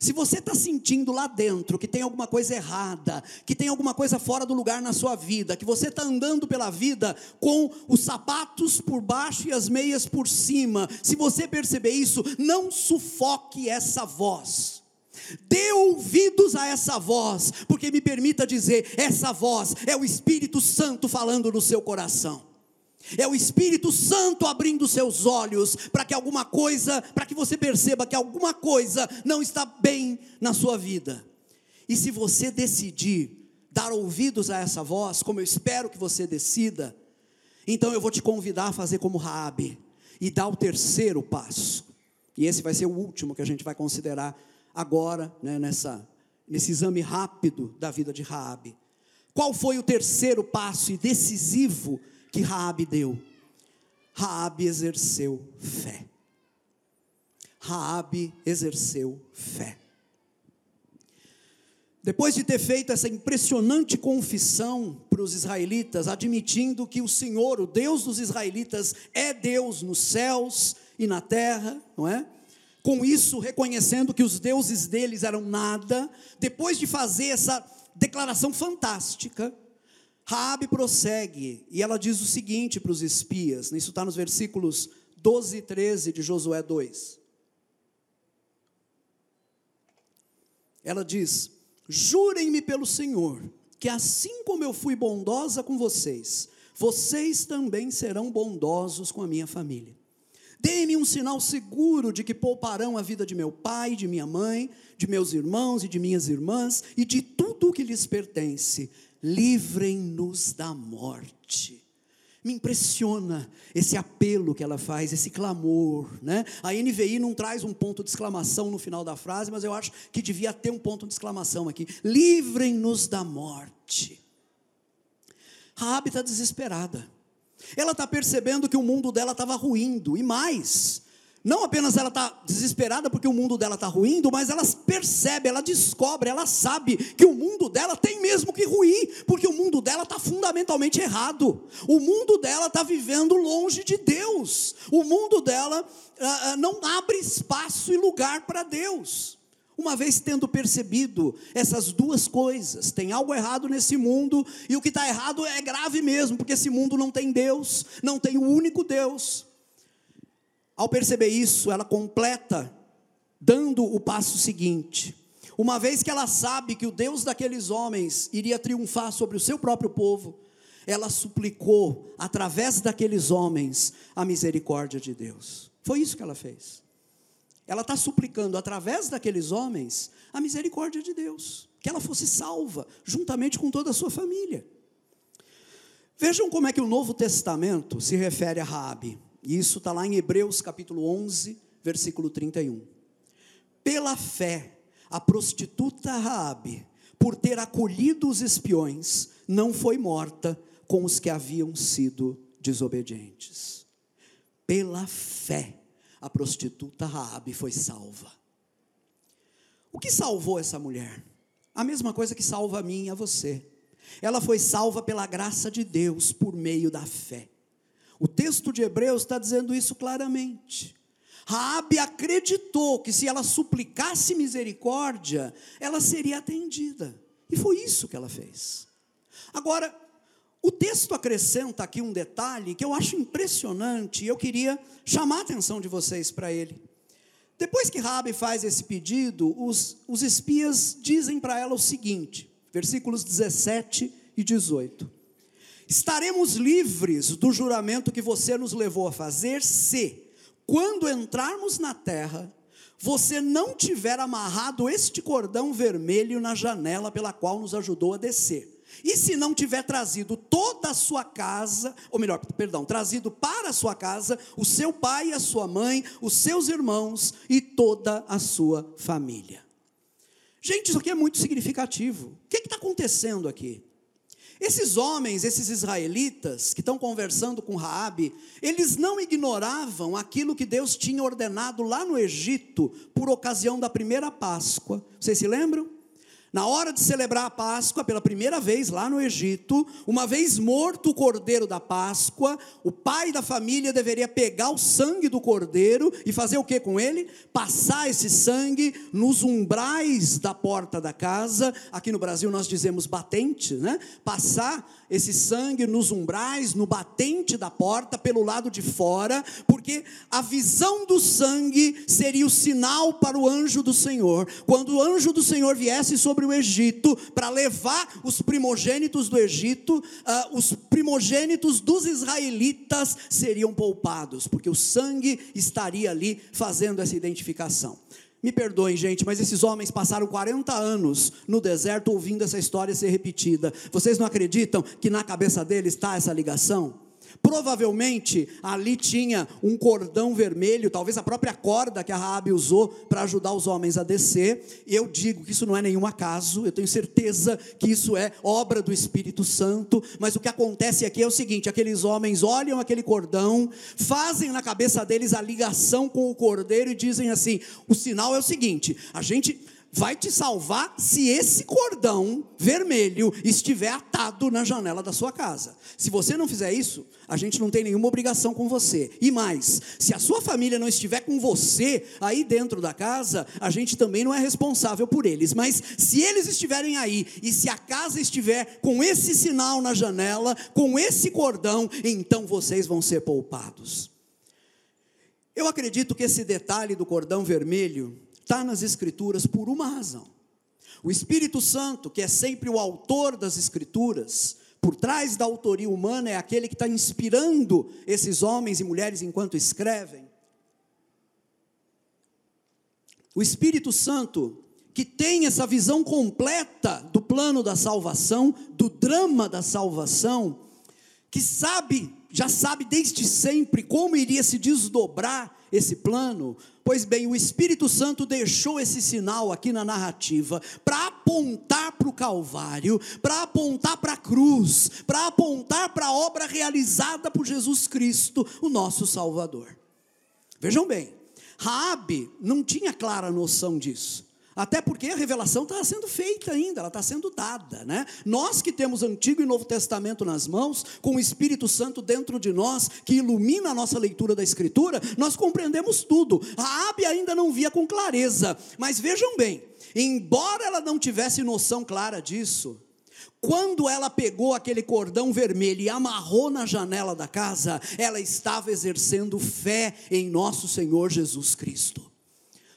Se você está sentindo lá dentro que tem alguma coisa errada, que tem alguma coisa fora do lugar na sua vida, que você está andando pela vida com os sapatos por baixo e as meias por cima, se você perceber isso, não sufoque essa voz. Dê ouvidos a essa voz, porque me permita dizer: essa voz é o Espírito Santo falando no seu coração. É o Espírito Santo abrindo seus olhos para que alguma coisa, para que você perceba que alguma coisa não está bem na sua vida. E se você decidir dar ouvidos a essa voz, como eu espero que você decida, então eu vou te convidar a fazer como Raabe e dar o terceiro passo. E esse vai ser o último que a gente vai considerar agora, né, nessa, nesse exame rápido da vida de Raabe. Qual foi o terceiro passo e decisivo que Raabe deu? Raabe exerceu fé. Raabe exerceu fé. Depois de ter feito essa impressionante confissão para os israelitas, admitindo que o Senhor, o Deus dos israelitas, é Deus nos céus e na terra, não é? Com isso, reconhecendo que os deuses deles eram nada, depois de fazer essa declaração fantástica, Raabe prossegue e ela diz o seguinte para os espias, isso está nos versículos 12 e 13 de Josué 2. Ela diz: Jurem-me pelo Senhor, que assim como eu fui bondosa com vocês, vocês também serão bondosos com a minha família. Deem-me um sinal seguro de que pouparão a vida de meu pai, de minha mãe, de meus irmãos e de minhas irmãs e de tudo o que lhes pertence livrem-nos da morte. Me impressiona esse apelo que ela faz, esse clamor, né? A NVI não traz um ponto de exclamação no final da frase, mas eu acho que devia ter um ponto de exclamação aqui. Livrem-nos da morte. Raabe está desesperada. Ela está percebendo que o mundo dela estava ruindo, e mais, não apenas ela está desesperada porque o mundo dela está ruindo, mas ela percebe, ela descobre, ela sabe que o mundo dela tem mesmo que ruir, porque o mundo dela está fundamentalmente errado. O mundo dela está vivendo longe de Deus. O mundo dela ah, ah, não abre espaço e lugar para Deus. Uma vez tendo percebido essas duas coisas, tem algo errado nesse mundo, e o que está errado é grave mesmo, porque esse mundo não tem Deus, não tem o único Deus. Ao perceber isso, ela completa, dando o passo seguinte. Uma vez que ela sabe que o Deus daqueles homens iria triunfar sobre o seu próprio povo, ela suplicou, através daqueles homens, a misericórdia de Deus. Foi isso que ela fez. Ela está suplicando, através daqueles homens, a misericórdia de Deus, que ela fosse salva, juntamente com toda a sua família. Vejam como é que o Novo Testamento se refere a Raabe. E isso está lá em Hebreus capítulo 11, versículo 31. Pela fé, a prostituta Raabe, por ter acolhido os espiões, não foi morta com os que haviam sido desobedientes. Pela fé, a prostituta Raabe foi salva. O que salvou essa mulher? A mesma coisa que salva a mim e a você. Ela foi salva pela graça de Deus por meio da fé. O texto de Hebreus está dizendo isso claramente. Raabe acreditou que se ela suplicasse misericórdia, ela seria atendida. E foi isso que ela fez. Agora, o texto acrescenta aqui um detalhe que eu acho impressionante e eu queria chamar a atenção de vocês para ele. Depois que Raabe faz esse pedido, os, os espias dizem para ela o seguinte, versículos 17 e 18 estaremos livres do juramento que você nos levou a fazer se, quando entrarmos na terra, você não tiver amarrado este cordão vermelho na janela pela qual nos ajudou a descer. E se não tiver trazido toda a sua casa, ou melhor, perdão, trazido para a sua casa o seu pai a sua mãe, os seus irmãos e toda a sua família. Gente, isso aqui é muito significativo. O que está acontecendo aqui? Esses homens, esses israelitas que estão conversando com Raabe, eles não ignoravam aquilo que Deus tinha ordenado lá no Egito por ocasião da primeira Páscoa. Vocês se lembram? Na hora de celebrar a Páscoa, pela primeira vez lá no Egito, uma vez morto o cordeiro da Páscoa, o pai da família deveria pegar o sangue do cordeiro e fazer o que com ele? Passar esse sangue nos umbrais da porta da casa. Aqui no Brasil nós dizemos batente, né? Passar esse sangue nos umbrais, no batente da porta, pelo lado de fora, porque a visão do sangue seria o sinal para o anjo do Senhor. Quando o anjo do Senhor viesse sobre o Egito para levar os primogênitos do Egito, uh, os primogênitos dos israelitas seriam poupados, porque o sangue estaria ali fazendo essa identificação. Me perdoem, gente, mas esses homens passaram 40 anos no deserto ouvindo essa história ser repetida. Vocês não acreditam que na cabeça deles está essa ligação? Provavelmente ali tinha um cordão vermelho, talvez a própria corda que a Raabe usou para ajudar os homens a descer. Eu digo que isso não é nenhum acaso, eu tenho certeza que isso é obra do Espírito Santo. Mas o que acontece aqui é o seguinte: aqueles homens olham aquele cordão, fazem na cabeça deles a ligação com o cordeiro e dizem assim: o sinal é o seguinte, a gente vai te salvar se esse cordão vermelho estiver atado na janela da sua casa. Se você não fizer isso, a gente não tem nenhuma obrigação com você. E mais, se a sua família não estiver com você aí dentro da casa, a gente também não é responsável por eles. Mas se eles estiverem aí e se a casa estiver com esse sinal na janela, com esse cordão, então vocês vão ser poupados. Eu acredito que esse detalhe do cordão vermelho está nas Escrituras por uma razão. O Espírito Santo, que é sempre o autor das Escrituras, por trás da autoria humana, é aquele que está inspirando esses homens e mulheres enquanto escrevem. O Espírito Santo, que tem essa visão completa do plano da salvação, do drama da salvação, que sabe, já sabe desde sempre como iria se desdobrar esse plano, Pois bem, o Espírito Santo deixou esse sinal aqui na narrativa para apontar para o Calvário, para apontar para a cruz, para apontar para a obra realizada por Jesus Cristo, o nosso Salvador. Vejam bem, Raabe não tinha clara noção disso. Até porque a revelação está sendo feita ainda, ela está sendo dada, né? Nós que temos Antigo e Novo Testamento nas mãos, com o Espírito Santo dentro de nós, que ilumina a nossa leitura da Escritura, nós compreendemos tudo. A Abe ainda não via com clareza, mas vejam bem, embora ela não tivesse noção clara disso, quando ela pegou aquele cordão vermelho e amarrou na janela da casa, ela estava exercendo fé em nosso Senhor Jesus Cristo.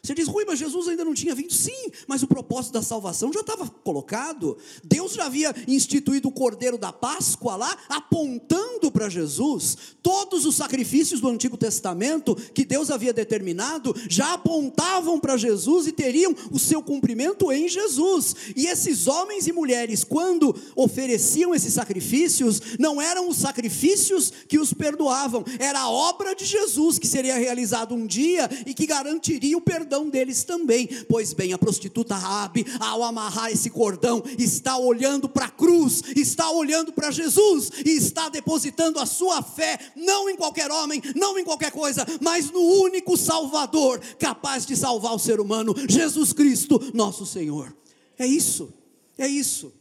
Você diz, Rui, mas Jesus ainda não tinha vindo? Sim, mas o propósito da salvação já estava colocado. Deus já havia instituído o cordeiro da Páscoa lá, apontando para Jesus. Todos os sacrifícios do Antigo Testamento que Deus havia determinado já apontavam para Jesus e teriam o seu cumprimento em Jesus. E esses homens e mulheres, quando ofereciam esses sacrifícios, não eram os sacrifícios que os perdoavam, era a obra de Jesus que seria realizada um dia e que garantiria o perdão cordão deles também. Pois bem, a prostituta Rabi, ao amarrar esse cordão, está olhando para a cruz, está olhando para Jesus e está depositando a sua fé não em qualquer homem, não em qualquer coisa, mas no único Salvador capaz de salvar o ser humano, Jesus Cristo, nosso Senhor. É isso. É isso.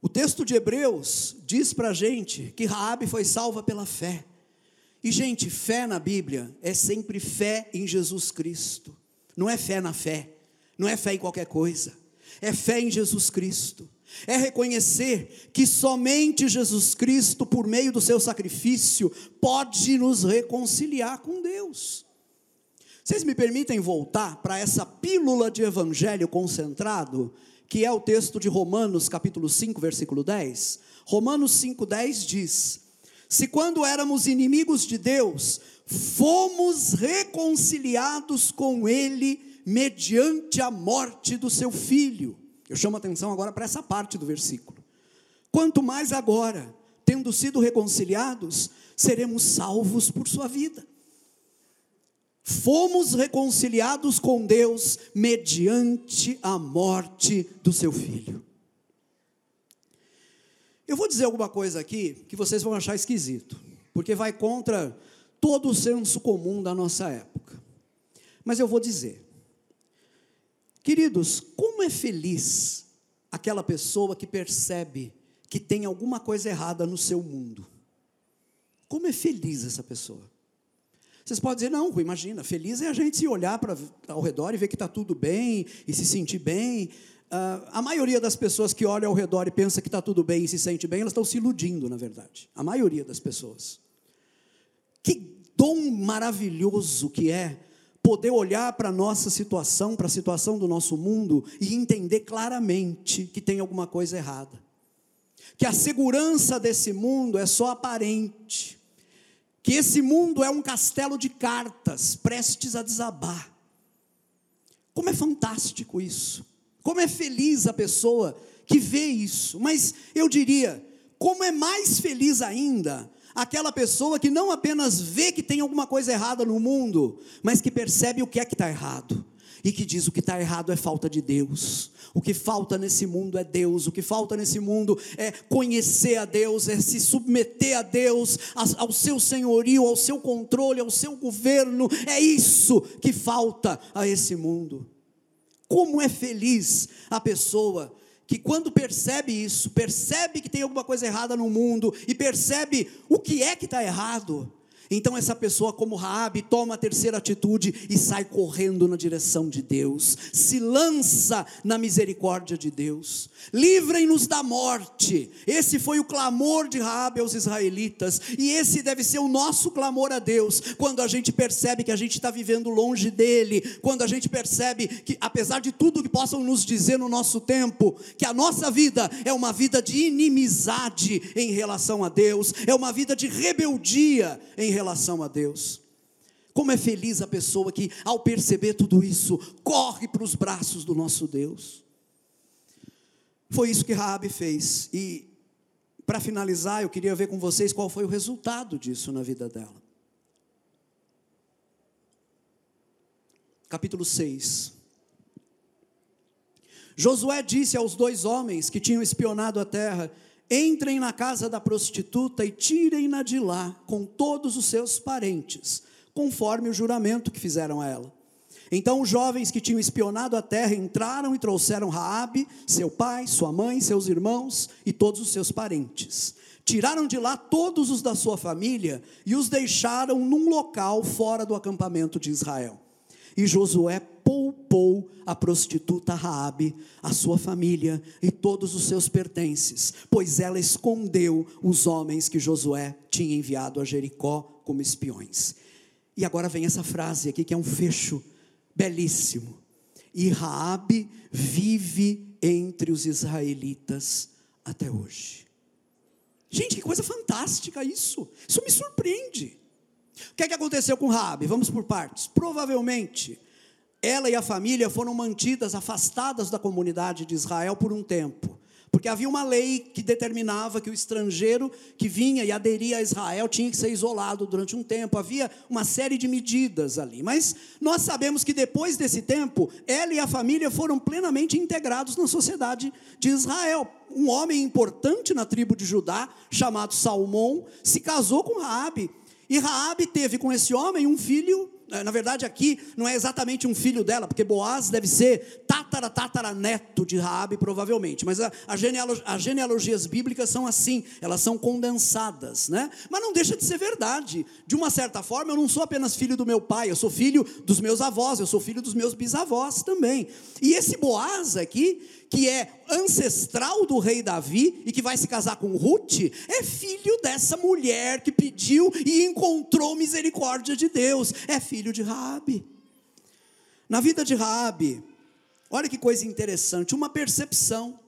O texto de Hebreus diz para a gente que Raabe foi salva pela fé. E, gente, fé na Bíblia é sempre fé em Jesus Cristo. Não é fé na fé, não é fé em qualquer coisa, é fé em Jesus Cristo. É reconhecer que somente Jesus Cristo, por meio do seu sacrifício, pode nos reconciliar com Deus. Vocês me permitem voltar para essa pílula de evangelho concentrado, que é o texto de Romanos, capítulo 5, versículo 10? Romanos 5,10 diz: se quando éramos inimigos de Deus, fomos reconciliados com Ele mediante a morte do seu filho. Eu chamo atenção agora para essa parte do versículo. Quanto mais agora, tendo sido reconciliados, seremos salvos por sua vida. Fomos reconciliados com Deus mediante a morte do seu filho. Eu vou dizer alguma coisa aqui que vocês vão achar esquisito, porque vai contra todo o senso comum da nossa época. Mas eu vou dizer. Queridos, como é feliz aquela pessoa que percebe que tem alguma coisa errada no seu mundo? Como é feliz essa pessoa? Vocês podem dizer, não, imagina, feliz é a gente se olhar para ao redor e ver que está tudo bem e se sentir bem. Uh, a maioria das pessoas que olham ao redor e pensa que está tudo bem e se sente bem, elas estão se iludindo, na verdade. A maioria das pessoas. Que dom maravilhoso que é poder olhar para a nossa situação, para a situação do nosso mundo e entender claramente que tem alguma coisa errada. Que a segurança desse mundo é só aparente. Que esse mundo é um castelo de cartas prestes a desabar. Como é fantástico isso. Como é feliz a pessoa que vê isso. Mas eu diria, como é mais feliz ainda aquela pessoa que não apenas vê que tem alguma coisa errada no mundo, mas que percebe o que é que está errado. E que diz o que está errado é falta de Deus. O que falta nesse mundo é Deus. O que falta nesse mundo é conhecer a Deus, é se submeter a Deus, ao seu senhorio, ao seu controle, ao seu governo. É isso que falta a esse mundo. Como é feliz a pessoa que quando percebe isso, percebe que tem alguma coisa errada no mundo e percebe o que é que está errado, então essa pessoa, como Raabe, toma a terceira atitude e sai correndo na direção de Deus, se lança na misericórdia de Deus. Livrem-nos da morte. Esse foi o clamor de Raabe aos israelitas, e esse deve ser o nosso clamor a Deus, quando a gente percebe que a gente está vivendo longe dele, quando a gente percebe que, apesar de tudo que possam nos dizer no nosso tempo, que a nossa vida é uma vida de inimizade em relação a Deus, é uma vida de rebeldia em relação relação a Deus. Como é feliz a pessoa que, ao perceber tudo isso, corre para os braços do nosso Deus. Foi isso que Raabe fez. E para finalizar, eu queria ver com vocês qual foi o resultado disso na vida dela. Capítulo 6. Josué disse aos dois homens que tinham espionado a terra: entrem na casa da prostituta e tirem-na de lá com todos os seus parentes, conforme o juramento que fizeram a ela. Então os jovens que tinham espionado a terra entraram e trouxeram Raabe, seu pai, sua mãe, seus irmãos e todos os seus parentes. Tiraram de lá todos os da sua família e os deixaram num local fora do acampamento de Israel. E Josué poupou a prostituta Raabe, a sua família e todos os seus pertences, pois ela escondeu os homens que Josué tinha enviado a Jericó como espiões. E agora vem essa frase aqui que é um fecho belíssimo. E Raabe vive entre os israelitas até hoje. Gente, que coisa fantástica isso. Isso me surpreende. O que é que aconteceu com Raabe? Vamos por partes. Provavelmente ela e a família foram mantidas afastadas da comunidade de Israel por um tempo. Porque havia uma lei que determinava que o estrangeiro que vinha e aderia a Israel tinha que ser isolado durante um tempo. Havia uma série de medidas ali. Mas nós sabemos que depois desse tempo, ela e a família foram plenamente integrados na sociedade de Israel. Um homem importante na tribo de Judá, chamado Salmão, se casou com Raabe. E Raabe teve com esse homem um filho é, na verdade aqui não é exatamente um filho dela, porque Boaz deve ser tatara, tatara neto de Raabe provavelmente, mas a, a as genealogias bíblicas são assim, elas são condensadas, né? Mas não deixa de ser verdade. De uma certa forma, eu não sou apenas filho do meu pai, eu sou filho dos meus avós, eu sou filho dos meus bisavós também. E esse Boaz aqui, que é ancestral do rei Davi e que vai se casar com Ruth, é filho dessa mulher que pediu e encontrou misericórdia de Deus. É filho de Raabe. Na vida de Raabe, olha que coisa interessante, uma percepção.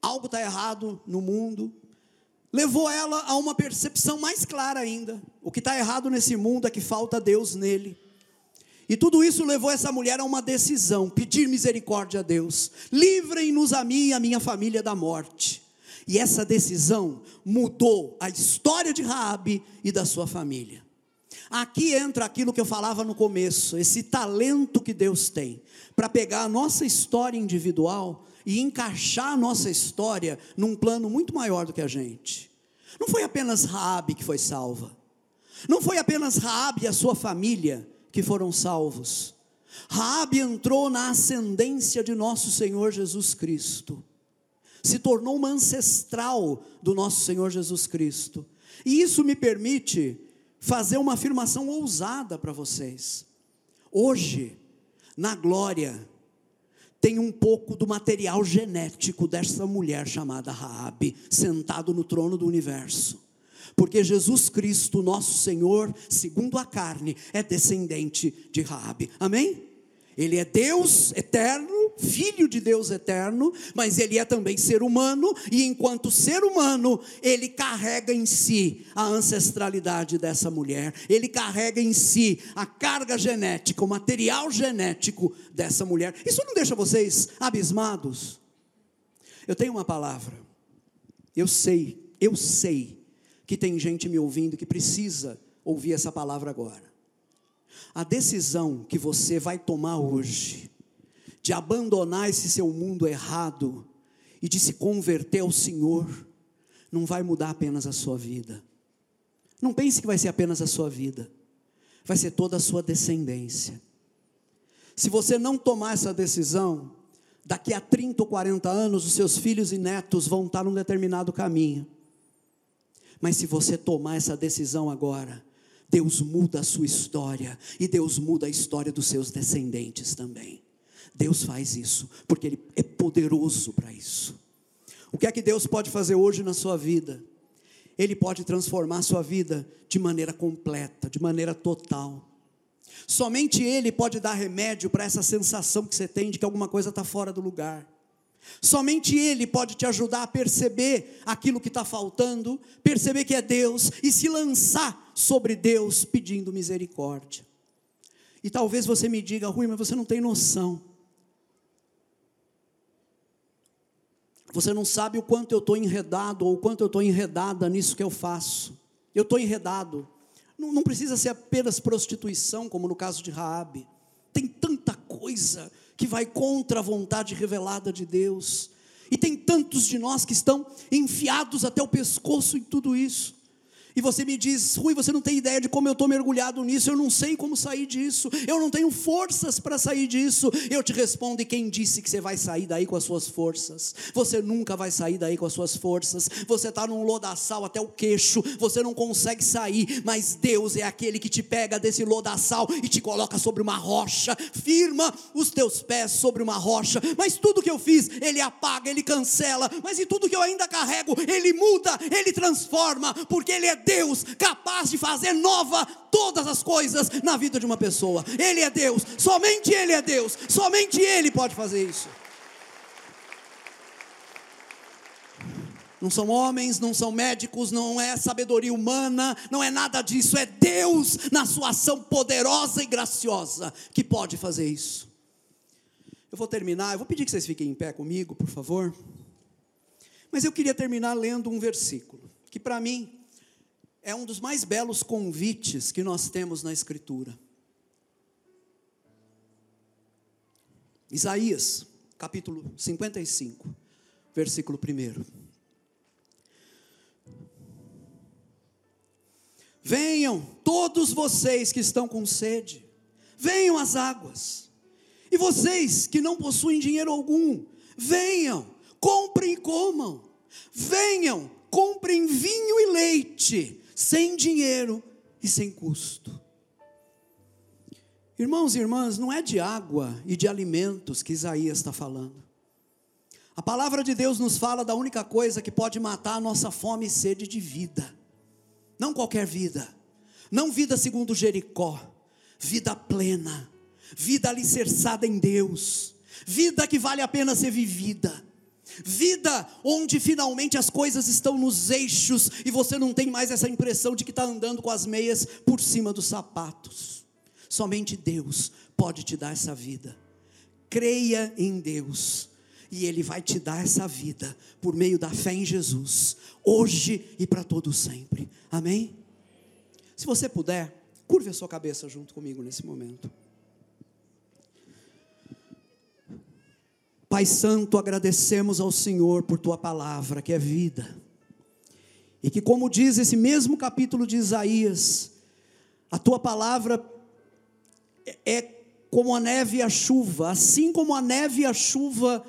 Algo está errado no mundo, levou ela a uma percepção mais clara ainda. O que está errado nesse mundo é que falta Deus nele. E tudo isso levou essa mulher a uma decisão: pedir misericórdia a Deus. Livrem-nos a mim e a minha família da morte. E essa decisão mudou a história de Raabe e da sua família. Aqui entra aquilo que eu falava no começo, esse talento que Deus tem para pegar a nossa história individual e encaixar a nossa história num plano muito maior do que a gente. Não foi apenas Raabe que foi salva. Não foi apenas Raabe e a sua família que foram salvos. Raabe entrou na ascendência de nosso Senhor Jesus Cristo. Se tornou uma ancestral do nosso Senhor Jesus Cristo. E isso me permite fazer uma afirmação ousada para vocês. Hoje, na glória, tem um pouco do material genético dessa mulher chamada Raabe, sentado no trono do universo. Porque Jesus Cristo, nosso Senhor, segundo a carne, é descendente de Raabe. Amém? Ele é Deus eterno, filho de Deus eterno, mas ele é também ser humano, e enquanto ser humano, ele carrega em si a ancestralidade dessa mulher, ele carrega em si a carga genética, o material genético dessa mulher. Isso não deixa vocês abismados? Eu tenho uma palavra, eu sei, eu sei que tem gente me ouvindo que precisa ouvir essa palavra agora. A decisão que você vai tomar hoje, de abandonar esse seu mundo errado e de se converter ao Senhor, não vai mudar apenas a sua vida. Não pense que vai ser apenas a sua vida, vai ser toda a sua descendência. Se você não tomar essa decisão, daqui a 30 ou 40 anos, os seus filhos e netos vão estar num determinado caminho. Mas se você tomar essa decisão agora, Deus muda a sua história e Deus muda a história dos seus descendentes também. Deus faz isso, porque Ele é poderoso para isso. O que é que Deus pode fazer hoje na sua vida? Ele pode transformar a sua vida de maneira completa, de maneira total. Somente Ele pode dar remédio para essa sensação que você tem de que alguma coisa está fora do lugar. Somente Ele pode te ajudar a perceber aquilo que está faltando, perceber que é Deus e se lançar sobre Deus pedindo misericórdia. E talvez você me diga, Rui, mas você não tem noção. Você não sabe o quanto eu estou enredado ou o quanto eu estou enredada nisso que eu faço. Eu estou enredado. Não, não, precisa ser apenas prostituição, como no caso de Raabe. Tem tanta coisa que vai contra a vontade revelada de Deus. E tem tantos de nós que estão enfiados até o pescoço em tudo isso e você me diz, Rui, você não tem ideia de como eu estou mergulhado nisso, eu não sei como sair disso, eu não tenho forças para sair disso. Eu te respondo, e quem disse que você vai sair daí com as suas forças? Você nunca vai sair daí com as suas forças. Você está num lodaçal até o queixo, você não consegue sair, mas Deus é aquele que te pega desse lodaçal e te coloca sobre uma rocha, firma os teus pés sobre uma rocha. Mas tudo que eu fiz, Ele apaga, Ele cancela, mas e tudo que eu ainda carrego, Ele muda, Ele transforma, porque Ele é Deus capaz de fazer nova todas as coisas na vida de uma pessoa. Ele é Deus, somente Ele é Deus, somente Ele pode fazer isso. Não são homens, não são médicos, não é sabedoria humana, não é nada disso, é Deus na sua ação poderosa e graciosa que pode fazer isso. Eu vou terminar, eu vou pedir que vocês fiquem em pé comigo, por favor. Mas eu queria terminar lendo um versículo, que para mim é um dos mais belos convites que nós temos na Escritura. Isaías, capítulo 55, versículo 1. Venham todos vocês que estão com sede, venham às águas. E vocês que não possuem dinheiro algum, venham, comprem e comam. Venham, comprem vinho e leite sem dinheiro e sem custo. Irmãos e irmãs, não é de água e de alimentos que Isaías está falando. A palavra de Deus nos fala da única coisa que pode matar a nossa fome e sede de vida. Não qualquer vida, não vida segundo Jericó, vida plena, vida alicerçada em Deus, vida que vale a pena ser vivida Vida onde finalmente as coisas estão nos eixos e você não tem mais essa impressão de que está andando com as meias por cima dos sapatos. Somente Deus pode te dar essa vida. Creia em Deus e Ele vai te dar essa vida por meio da fé em Jesus, hoje e para todo sempre. Amém? Se você puder, Curve a sua cabeça junto comigo nesse momento. Pai Santo, agradecemos ao Senhor por tua palavra, que é vida. E que, como diz esse mesmo capítulo de Isaías, a tua palavra é como a neve e a chuva, assim como a neve e a chuva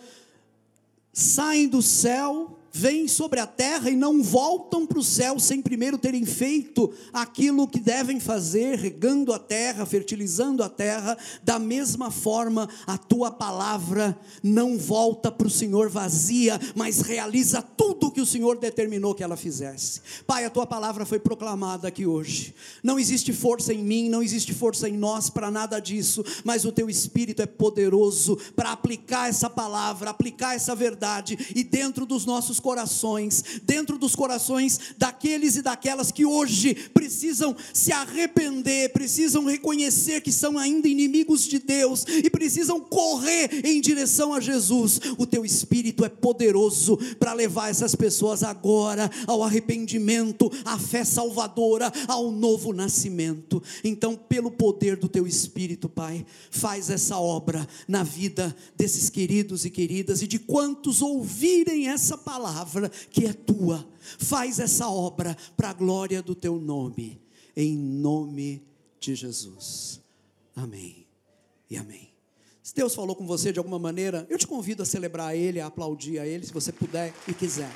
saem do céu vêm sobre a terra e não voltam para o céu sem primeiro terem feito aquilo que devem fazer, regando a terra, fertilizando a terra, da mesma forma a tua palavra não volta para o Senhor vazia, mas realiza tudo o que o Senhor determinou que ela fizesse. Pai, a tua palavra foi proclamada aqui hoje. Não existe força em mim, não existe força em nós para nada disso, mas o teu espírito é poderoso para aplicar essa palavra, aplicar essa verdade e dentro dos nossos corações, dentro dos corações daqueles e daquelas que hoje precisam se arrepender, precisam reconhecer que são ainda inimigos de Deus e precisam correr em direção a Jesus. O teu espírito é poderoso para levar essas pessoas agora ao arrependimento, à fé salvadora, ao novo nascimento. Então, pelo poder do teu espírito, Pai, faz essa obra na vida desses queridos e queridas e de quantos ouvirem essa palavra palavra que é tua. Faz essa obra para a glória do teu nome, em nome de Jesus. Amém e amém. Se Deus falou com você de alguma maneira, eu te convido a celebrar Ele, a aplaudir a Ele, se você puder e quiser.